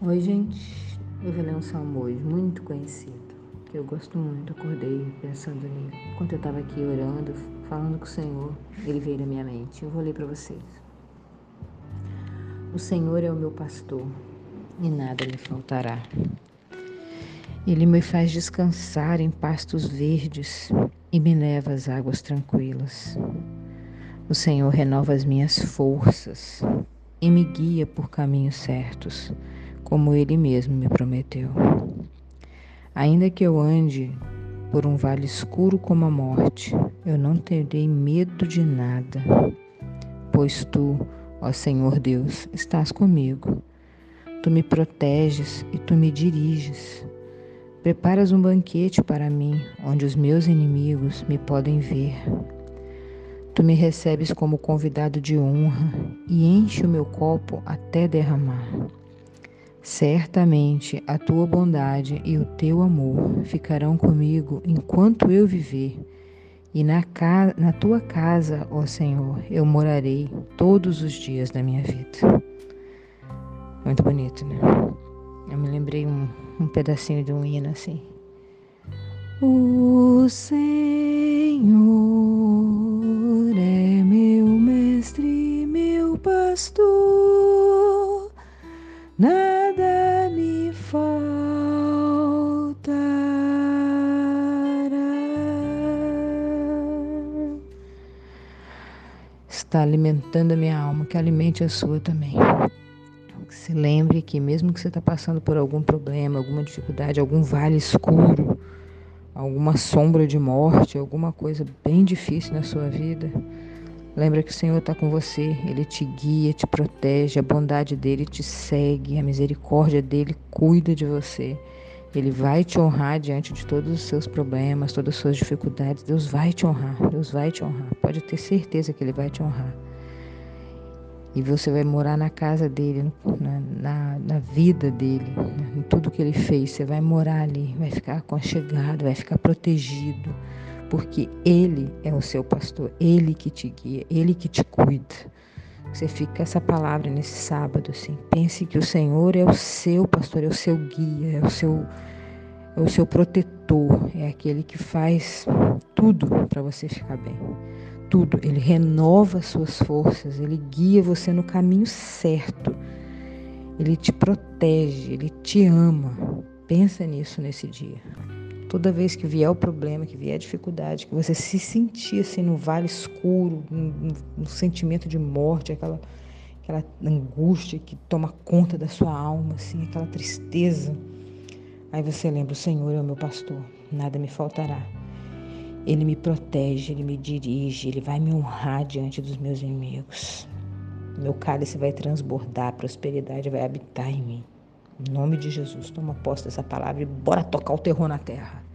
Oi, gente. Eu vou ler um salmo hoje muito conhecido, que eu gosto muito. Acordei pensando nele. Enquanto eu estava aqui orando, falando com o Senhor, ele veio na minha mente. Eu vou ler para vocês. O Senhor é o meu pastor e nada me faltará. Ele me faz descansar em pastos verdes e me leva às águas tranquilas. O Senhor renova as minhas forças e me guia por caminhos certos como ele mesmo me prometeu. Ainda que eu ande por um vale escuro como a morte, eu não terei medo de nada, pois tu, ó Senhor Deus, estás comigo. Tu me proteges e tu me diriges. Preparas um banquete para mim, onde os meus inimigos me podem ver. Tu me recebes como convidado de honra e enche o meu copo até derramar. Certamente a tua bondade e o teu amor ficarão comigo enquanto eu viver, e na, na tua casa, ó Senhor, eu morarei todos os dias da minha vida. Muito bonito, né? Eu me lembrei um, um pedacinho de um hino assim. O Senhor é meu mestre, meu pastor. Está alimentando a minha alma, que alimente a sua também. Se lembre que mesmo que você está passando por algum problema, alguma dificuldade, algum vale escuro, alguma sombra de morte, alguma coisa bem difícil na sua vida, lembra que o Senhor está com você, Ele te guia, te protege, a bondade dele te segue, a misericórdia dele cuida de você. Ele vai te honrar diante de todos os seus problemas, todas as suas dificuldades. Deus vai te honrar, Deus vai te honrar. Pode ter certeza que Ele vai te honrar. E você vai morar na casa dele, na, na, na vida dele, em tudo que ele fez. Você vai morar ali, vai ficar aconchegado, vai ficar protegido, porque Ele é o seu pastor, Ele que te guia, Ele que te cuida. Você fica com essa palavra nesse sábado, assim. Pense que o Senhor é o seu pastor, é o seu guia, é o seu, é o seu protetor, é aquele que faz tudo para você ficar bem. Tudo. Ele renova suas forças, ele guia você no caminho certo. Ele te protege, ele te ama. Pensa nisso nesse dia. Toda vez que vier o problema, que vier a dificuldade, que você se sentir assim no vale escuro, no, no sentimento de morte, aquela, aquela angústia que toma conta da sua alma, assim, aquela tristeza. Aí você lembra: o Senhor é o meu pastor, nada me faltará. Ele me protege, ele me dirige, ele vai me honrar diante dos meus inimigos. Meu cálice vai transbordar, a prosperidade vai habitar em mim. Em nome de Jesus, toma posse dessa palavra e bora tocar o terror na terra.